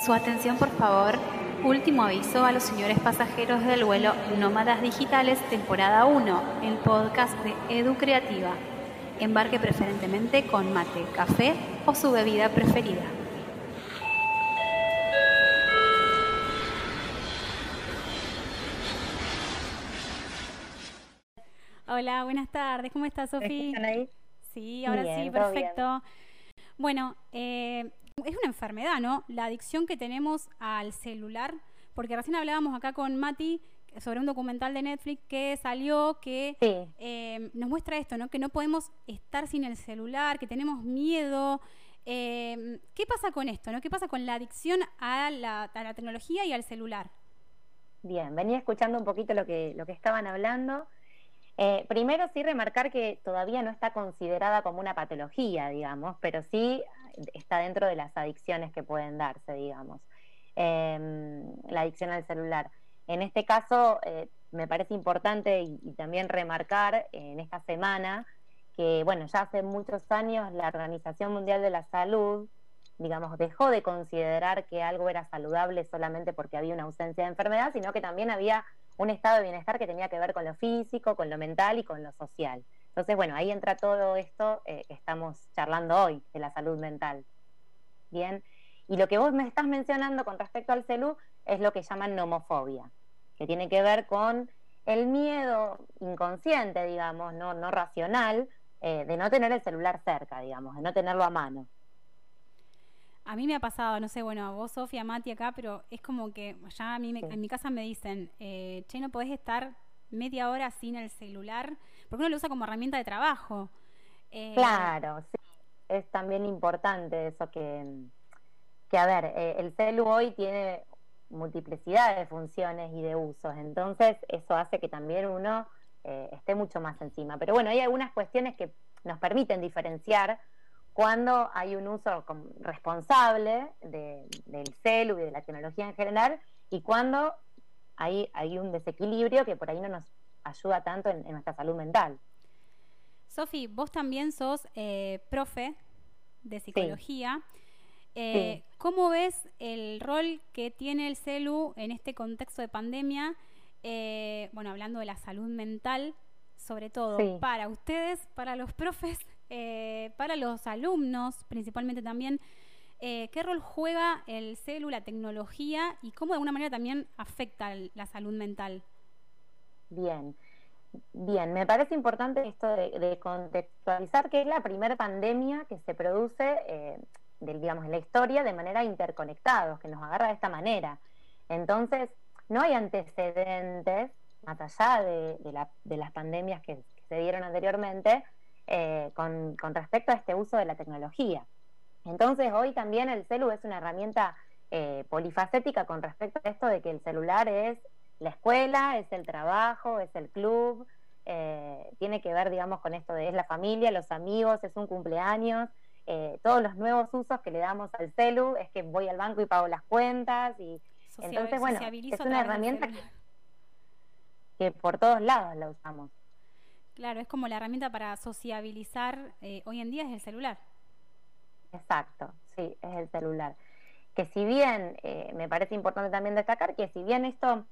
Su atención, por favor. Último aviso a los señores pasajeros del vuelo Nómadas Digitales, temporada 1, el podcast de Edu Creativa. Embarque preferentemente con mate, café o su bebida preferida. Hola, buenas tardes. ¿Cómo estás, Sofía? ¿Están ahí? Sí, ahora sí, Bien, perfecto. Bueno, eh, es una enfermedad, ¿no? La adicción que tenemos al celular, porque recién hablábamos acá con Mati sobre un documental de Netflix que salió que Sí. eh, nos muestra esto, ¿no? Que no podemos estar sin el celular, que tenemos miedo. Eh, ¿Qué pasa con esto, no? ¿Qué pasa con la adicción a la, a la tecnología y al celular? Bien, venía escuchando un poquito lo que, lo que estaban hablando. Eh, primero sí remarcar que todavía no está considerada como una patología, digamos, pero sí está dentro de las adicciones que pueden darse, digamos. Em, la adicción al celular. En este caso, eh, me parece importante y, y también remarcar en esta semana que, bueno, ya hace muchos años la Organización Mundial de la Salud, digamos, dejó de considerar que algo era saludable solamente porque había una ausencia de enfermedad, sino que también había un estado de bienestar que tenía que ver con lo físico, con lo mental y con lo social. Entonces, bueno, ahí entra todo esto eh, que estamos charlando hoy, de la salud mental. Bien, y lo que vos me estás mencionando con respecto al celu es lo que llaman nomofobia, que tiene que ver con el miedo inconsciente, digamos, no, no racional, eh, de no tener el celular cerca, digamos, de no tenerlo a mano. A mí me ha pasado, no sé, bueno, a vos, Sofía, Mati acá, pero es como que ya a mí me- Sí. en mi casa me dicen, eh, che, no podés estar media hora sin el celular, porque uno lo usa como herramienta de trabajo. Eh, Claro, sí. Es también importante eso que, que a ver, eh, el celu hoy tiene multiplicidad de funciones y de usos, entonces eso hace que también uno eh, esté mucho más encima. Pero bueno, hay algunas cuestiones que nos permiten diferenciar cuando hay un uso responsable de- del celu y de la tecnología en general y cuando hay, hay un desequilibrio que por ahí no nos ayuda tanto en- en nuestra salud mental. Sofi, vos también sos eh, profe de psicología. Eh, ¿Cómo ves el rol que tiene el CELU en este contexto de pandemia? Eh, bueno, hablando de la salud mental, sobre todo Sí. para ustedes, para los profes, eh, para los alumnos principalmente también. ¿Qué rol juega el CELU, la tecnología y cómo de alguna manera también afecta la salud mental? Bien, bien, me parece importante esto de, de contextualizar que es la primera pandemia que se produce, eh, del, digamos, en la historia de manera interconectados, que nos agarra de esta manera. Entonces, no hay antecedentes, más allá de, la- de las pandemias que, que se dieron anteriormente, eh, con, con respecto a este uso de la tecnología. Entonces, hoy también el celu es una herramienta eh, polifacética con respecto a esto de que el celular es la escuela, es el trabajo, es el club, eh, tiene que ver, digamos, con esto de es la familia, los amigos, es un cumpleaños, eh, todos los nuevos usos que le damos al celu es que voy al banco y pago las cuentas y Entonces, bueno, es una herramienta que por todos lados la usamos. Claro, es como la herramienta para sociabilizar eh, hoy en día es el celular. Exacto, sí, es el celular. Que si bien, eh, me parece importante también destacar que si bien esto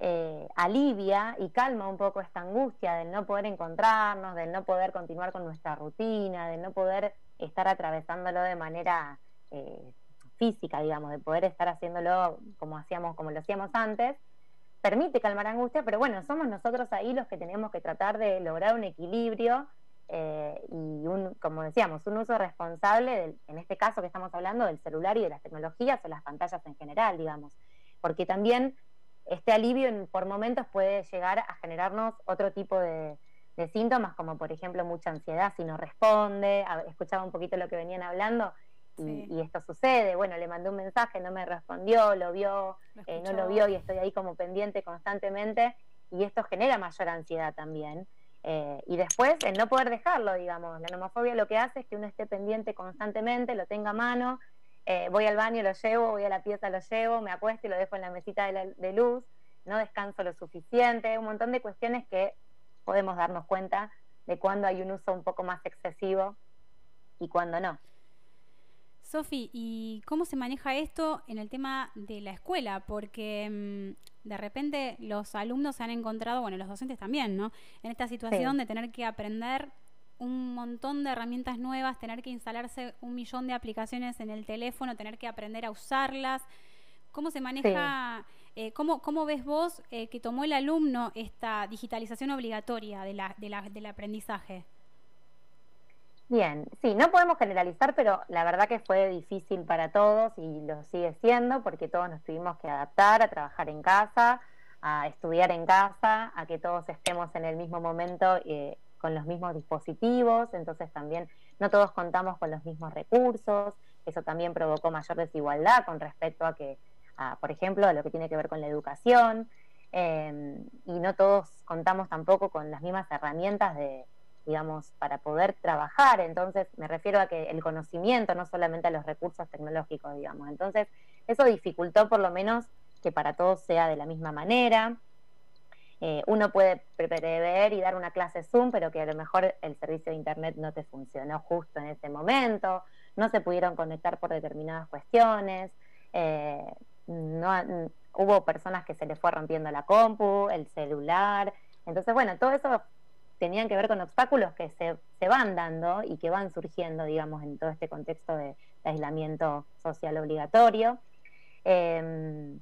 eh, alivia y calma un poco esta angustia del no poder encontrarnos, del no poder continuar con nuestra rutina, del no poder estar atravesándolo de manera eh, física, digamos, de poder estar haciéndolo como hacíamos, como lo hacíamos antes, permite calmar angustia, pero bueno, somos nosotros ahí los que tenemos que tratar de lograr un equilibrio eh, y un, como decíamos, un uso responsable, del, en este caso que estamos hablando, del celular y de las tecnologías o las pantallas en general, digamos, porque también este alivio en, por momentos puede llegar a generarnos otro tipo de, de, síntomas, como por ejemplo mucha ansiedad si no responde, a, escuchaba un poquito lo que venían hablando. Y, sí. y, esto sucede, bueno, le mandé un mensaje, no me respondió, lo vio, Lo eh, no lo vio y estoy ahí como pendiente constantemente y esto genera mayor ansiedad también. Eh, y después el no poder dejarlo, digamos, la nomofobia lo que hace es que uno esté pendiente constantemente, lo tenga a mano, eh, voy al baño, lo llevo, voy a la pieza, lo llevo, me acuesto y lo dejo en la mesita de, la, de luz, no descanso lo suficiente, un montón de cuestiones que podemos darnos cuenta de cuando hay un uso un poco más excesivo y cuando no. Sofi, ¿y cómo se maneja esto en el tema de la escuela? Porque mm, de repente los alumnos se han encontrado, bueno, los docentes también, ¿no? En esta situación de tener que aprender un montón de herramientas nuevas, tener que instalarse un millón de aplicaciones en el teléfono, tener que aprender a usarlas. ¿Cómo se maneja, eh, cómo, cómo, ves vos eh, que tomó el alumno esta digitalización obligatoria de la, de la, del aprendizaje? Bien, sí, no podemos generalizar, pero la verdad que fue difícil para todos y lo sigue siendo porque todos nos tuvimos que adaptar a trabajar en casa, a estudiar en casa, a que todos estemos en el mismo momento eh, con los mismos dispositivos, entonces también no todos contamos con los mismos recursos, eso también provocó mayor desigualdad con respecto a que, por ejemplo, a lo que tiene que ver con la educación, eh, y no todos contamos tampoco con las mismas herramientas de digamos, para poder trabajar. Entonces, me refiero a que el conocimiento, no solamente a los recursos tecnológicos, digamos. Entonces, eso dificultó por lo menos que para todos sea de la misma manera. Eh, uno puede prever y dar una clase Zoom, pero que a lo mejor el servicio de Internet no te funcionó justo en ese momento, no se pudieron conectar por determinadas cuestiones, eh, no, hubo personas que se les fue rompiendo la compu, el celular. Entonces, bueno, todo eso tenían que ver con obstáculos que se, se, van dando y que van surgiendo, digamos, en todo este contexto de, aislamiento social obligatorio. Em,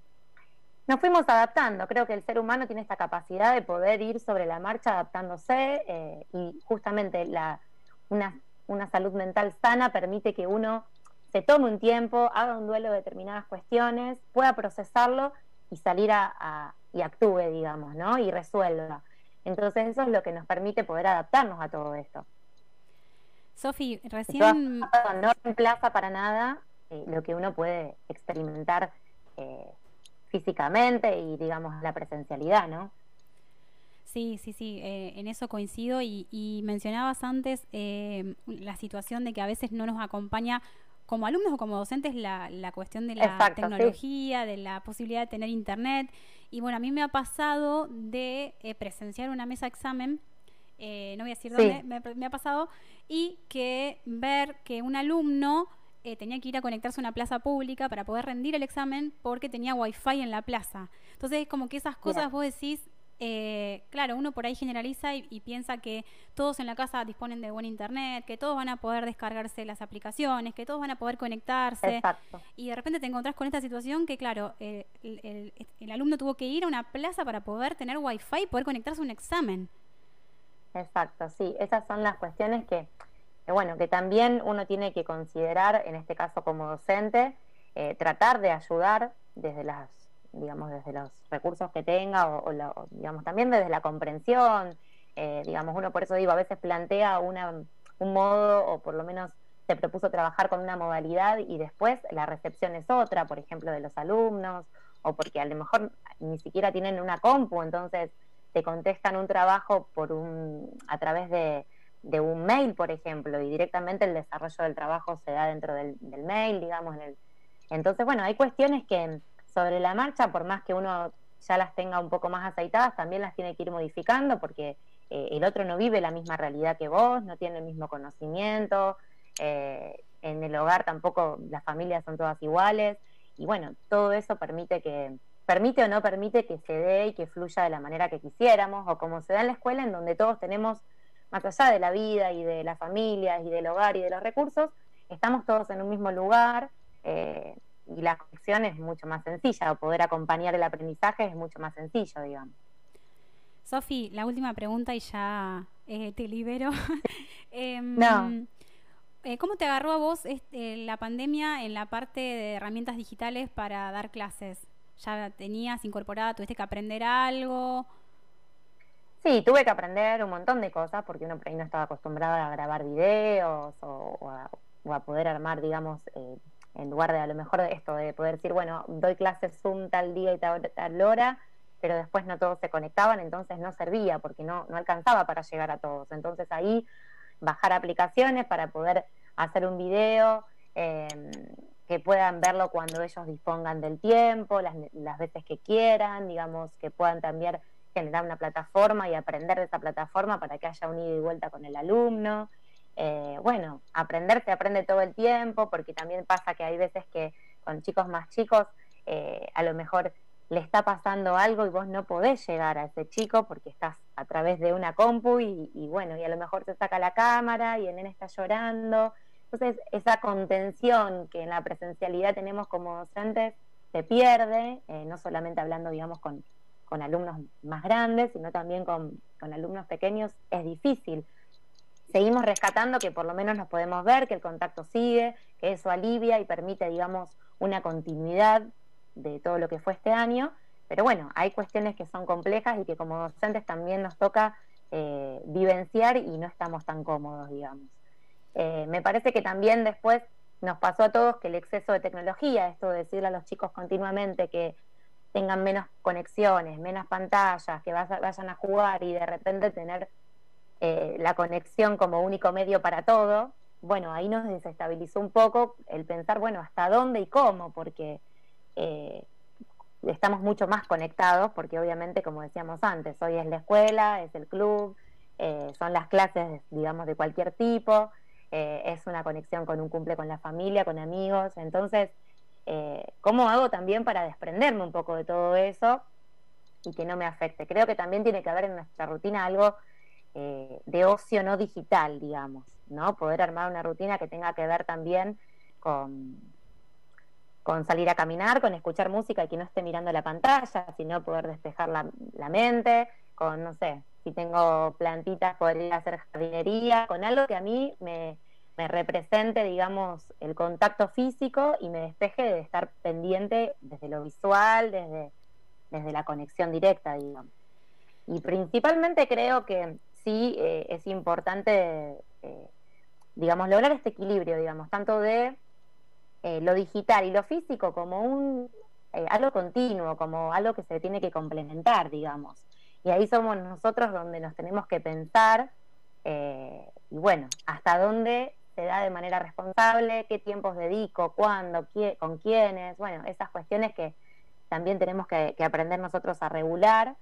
nos fuimos adaptando, creo que el ser humano tiene esta capacidad de poder ir sobre la marcha adaptándose eh, y justamente la, una, una salud mental sana permite que uno se tome un tiempo, haga un duelo de determinadas cuestiones, pueda procesarlo y salir a, y actúe, digamos, ¿no? Y resuelva. Entonces eso es lo que nos permite poder adaptarnos a todo esto. Sofi, recién... No reemplaza para nada eh, lo que uno puede experimentar eh, físicamente y digamos la presencialidad, ¿no? Sí, sí, sí, eh, en eso coincido y, y mencionabas antes la situación de que a veces no nos acompaña como alumnos o como docentes la, la cuestión de la tecnología, de la posibilidad de tener internet. Y bueno, a mí me ha pasado de eh, presenciar una mesa examen, eh, no voy a decir dónde, me, ha pasado, y que ver que un alumno eh, tenía que ir a conectarse a una plaza pública para poder rendir el examen porque tenía wifi en la plaza. Entonces, como que esas cosas vos decís, eh, claro, uno por ahí generaliza y, piensa que todos en la casa disponen de buen internet, que todos van a poder descargarse las aplicaciones, que todos van a poder conectarse. Y de repente te encontrás con esta situación que, claro, el, alumno tuvo que ir a una plaza para poder tener wifi y poder conectarse a un examen. Exacto, sí, esas son las cuestiones que, bueno, que también uno tiene que considerar, en este caso como docente, eh, tratar de ayudar desde las digamos, desde los recursos que tenga o, digamos, también desde la comprensión. Eh, digamos, uno por eso digo, a veces plantea una, un modo o por lo menos se propuso trabajar con una modalidad y después la recepción es otra, por ejemplo, de los alumnos, o porque a lo mejor ni siquiera tienen una compu, entonces te contestan un trabajo por un, a través de, de un mail, por ejemplo, y directamente el desarrollo del trabajo se da dentro del, del mail, digamos. En el, entonces, bueno, hay cuestiones que, sobre la marcha, por más que uno ya las tenga un poco más aceitadas, también las tiene que ir modificando porque eh, el otro no vive la misma realidad que vos, no tiene el mismo conocimiento, eh, en el hogar tampoco las familias son todas iguales y bueno, todo eso permite que permite o no permite que se dé y que fluya de la manera que quisiéramos o como se da en la escuela en donde todos tenemos más allá de la vida y de las familias y del hogar y de los recursos, estamos todos en un mismo lugar, eh, y la conexión es mucho más sencilla, o poder acompañar el aprendizaje es mucho más sencillo, digamos. Sofi, la última pregunta y ya eh, te libero. Em, no. Eh, ¿Cómo te agarró a vos este, la pandemia en la parte de herramientas digitales para dar clases? ¿Ya tenías incorporada, tuviste que aprender algo? Sí, tuve que aprender un montón de cosas porque uno por ahí no estaba acostumbrado a grabar videos o, a, poder armar, digamos, eh, en lugar de a lo mejor esto, de poder decir, bueno, doy clases Zoom tal día y tal, hora, pero después no todos se conectaban, entonces no servía porque no, no alcanzaba para llegar a todos. Entonces ahí bajar aplicaciones para poder hacer un video, em, que puedan verlo cuando ellos dispongan del tiempo, las, las veces que quieran, digamos, que puedan también generar una plataforma y aprender de esa plataforma para que haya un ida y vuelta con el alumno. eh, bueno, aprender se aprende todo el tiempo, porque también pasa que hay veces que con chicos más chicos, eh, a lo mejor le está pasando algo y vos no podés llegar a ese chico porque estás a través de una compu y, bueno, y a lo mejor te saca la cámara y el nene está llorando. Entonces, esa contención que en la presencialidad tenemos como docentes se pierde, eh, no solamente hablando, digamos, con, alumnos más grandes, sino también con, con alumnos pequeños, es difícil seguimos rescatando que por lo menos nos podemos ver, que el contacto sigue, que eso alivia y permite, digamos, una continuidad de todo lo que fue este año. Pero bueno, hay cuestiones que son complejas y que como docentes también nos toca eh, vivenciar y no estamos tan cómodos, digamos. Eh, me parece que también después nos pasó a todos que el exceso de tecnología, esto de decirle a los chicos continuamente que tengan menos conexiones, menos pantallas, que vayan a jugar y de repente tener eh, la conexión como único medio para todo, bueno, ahí nos desestabilizó un poco el pensar, bueno, hasta dónde y cómo, porque eh, estamos mucho más conectados, porque obviamente, como decíamos antes, hoy es la escuela, es el club, eh, son las clases, digamos, de cualquier tipo, es una conexión con un cumple con la familia, con amigos, entonces, ¿cómo hago también para desprenderme un poco de todo eso y que no me afecte? Creo que también tiene que haber en nuestra rutina algo eh, de ocio no digital, digamos, ¿no? Poder armar una rutina que tenga que ver también con, con salir a caminar, con escuchar música y que no esté mirando la pantalla, sino poder despejar la, mente, con, no sé, si tengo plantitas, poder hacer jardinería, con algo que a mí me, me represente, digamos, el contacto físico y me despeje de estar pendiente desde lo visual, desde, desde la conexión directa, digamos. Y principalmente creo que sí eh, es importante, eh, digamos, lograr este equilibrio, digamos, tanto de eh, lo digital y lo físico como un algo continuo, como algo que se tiene que complementar, digamos. Y ahí somos nosotros donde nos tenemos que pensar, y bueno, hasta dónde se da de manera responsable, qué tiempos dedico, cuándo, con quiénes, bueno, esas cuestiones que también tenemos que, aprender nosotros a regular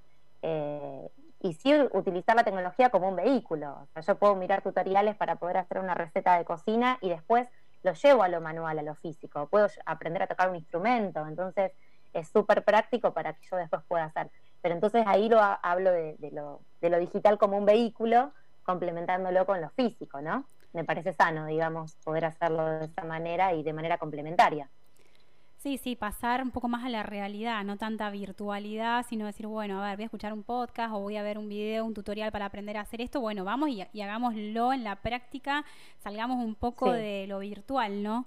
y sí utilizar la tecnología como un vehículo. O sea, yo puedo mirar tutoriales para poder hacer una receta de cocina y después lo llevo a lo manual, a lo físico. Puedo aprender a tocar un instrumento, entonces es súper práctico para que yo después pueda hacer. Pero entonces ahí lo hablo de, lo, de lo digital como un vehículo, complementándolo con lo físico, ¿no? Me parece sano, digamos, poder hacerlo de esa manera y de manera complementaria. Sí, sí, pasar un poco más a la realidad, no tanta virtualidad, sino decir, bueno, a ver, voy a escuchar un podcast o voy a ver un video, un tutorial para aprender a hacer esto. Bueno, vamos y, hagámoslo en la práctica, salgamos un poco de lo virtual, ¿no?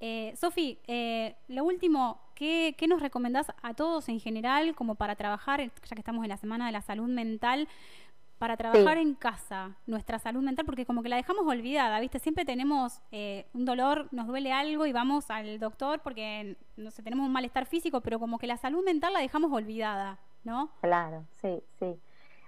Eh, Sofi, eh, lo último, ¿qué, ¿qué, nos recomendás a todos en general como para trabajar, ya que estamos en la Semana de la Salud Mental? Para trabajar en casa nuestra salud mental, porque como que la dejamos olvidada, ¿viste? Siempre tenemos eh, un dolor, nos duele algo y vamos al doctor porque, no sé, tenemos un malestar físico, pero como que la salud mental la dejamos olvidada, ¿no? Claro, sí, sí.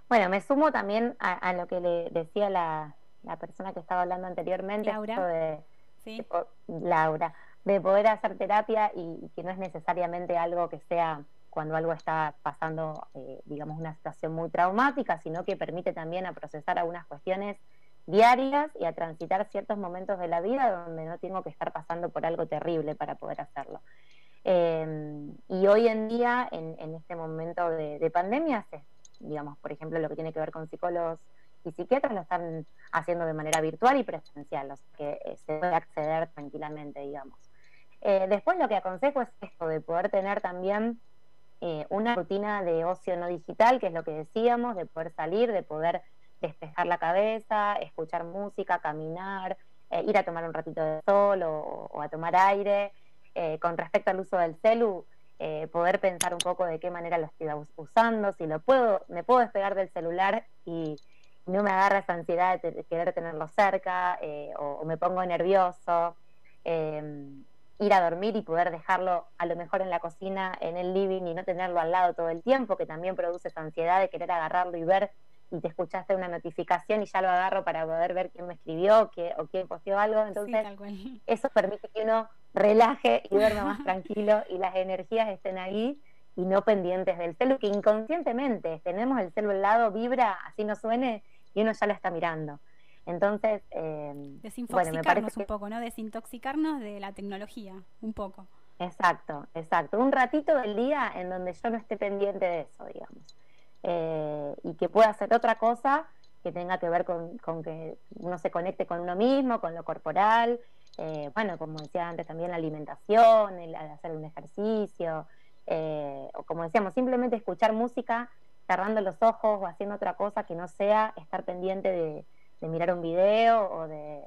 Bueno, me sumo también a, lo que le decía la, persona que estaba hablando anteriormente, Laura. De, ¿Sí? Laura, de poder hacer terapia y que no es necesariamente algo que sea cuando algo está pasando, eh, digamos, una situación muy traumática, sino que permite también a procesar algunas cuestiones diarias y a transitar ciertos momentos de la vida donde no tengo que estar pasando por algo terrible para poder hacerlo. Em, y hoy en día, en, este momento de, pandemia, digamos, por ejemplo, lo que tiene que ver con psicólogos y psiquiatras lo están haciendo de manera virtual y presencial, o sea que eh, se puede acceder tranquilamente, digamos. Eh, después lo que aconsejo es esto, de poder tener también eh, una rutina de ocio no digital, que es lo que decíamos, de poder salir, de poder despejar la cabeza, escuchar música, caminar, eh, ir a tomar un ratito de sol o, a tomar aire. Eh, con respecto al uso del celu, poder pensar un poco de qué manera lo estoy usando, si lo puedo, me puedo despegar del celular y no me agarra esa ansiedad de querer tenerlo cerca o, o, me pongo nervioso ir a dormir y poder dejarlo a lo mejor en la cocina, en el living y no tenerlo al lado todo el tiempo, que también produce esa ansiedad de querer agarrarlo y ver y te escuchaste una notificación y ya lo agarro para poder ver quién me escribió qué, o quién posteó algo. Entonces, eso permite que uno relaje y duerma más tranquilo y las energías estén ahí y no pendientes del celu, que inconscientemente tenemos el celu al lado, vibra, así no suene, y uno ya lo está mirando. Entonces, eh, desintoxicarnos un poco, ¿no? Desintoxicarnos de la tecnología, un poco. Exacto, exacto. Un ratito del día en donde yo no esté pendiente de eso, digamos. Eh, y que pueda hacer otra cosa que tenga que ver con, que uno se conecte con uno mismo, con lo corporal, eh, bueno, como decía antes también la alimentación, el, hacer un ejercicio, eh, o como decíamos, simplemente escuchar música cerrando los ojos o haciendo otra cosa que no sea estar pendiente de, mirar un video o de,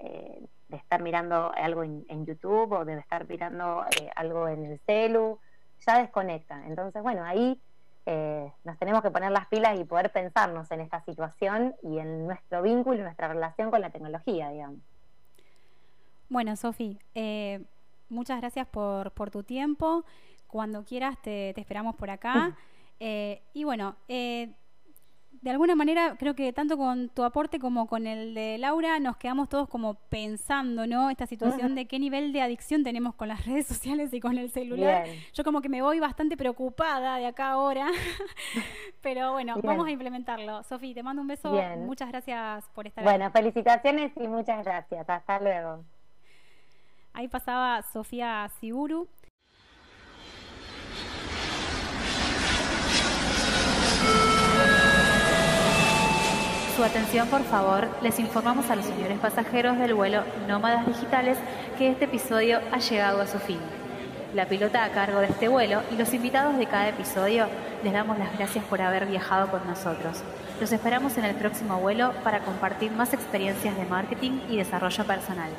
eh, de estar mirando algo en, YouTube o de estar mirando eh, algo en el celu, ya desconecta. Entonces, bueno, ahí eh, nos tenemos que poner las pilas y poder pensarnos en esta situación y en nuestro vínculo y nuestra relación con la tecnología, digamos. Bueno, Sofi, muchas gracias por, por tu tiempo. Cuando quieras te, te esperamos por acá. Y bueno, eh, de alguna manera creo que tanto con tu aporte como con el de Laura nos quedamos todos como pensando, ¿no? Esta situación de qué nivel de adicción tenemos con las redes sociales y con el celular. Yo como que me voy bastante preocupada de acá ahora, pero bueno, vamos a implementarlo. Sofi, te mando un beso. Muchas gracias por estar Bueno, felicitaciones y muchas gracias. Hasta luego. Ahí pasaba Sofía Siguru. Su atención, por favor, les informamos a los señores pasajeros del vuelo Nómadas Digitales que este episodio ha llegado a su fin. La pilota a cargo de este vuelo y los invitados de cada episodio les damos las gracias por haber viajado con nosotros. Los esperamos en el próximo vuelo para compartir más experiencias de marketing y desarrollo personal.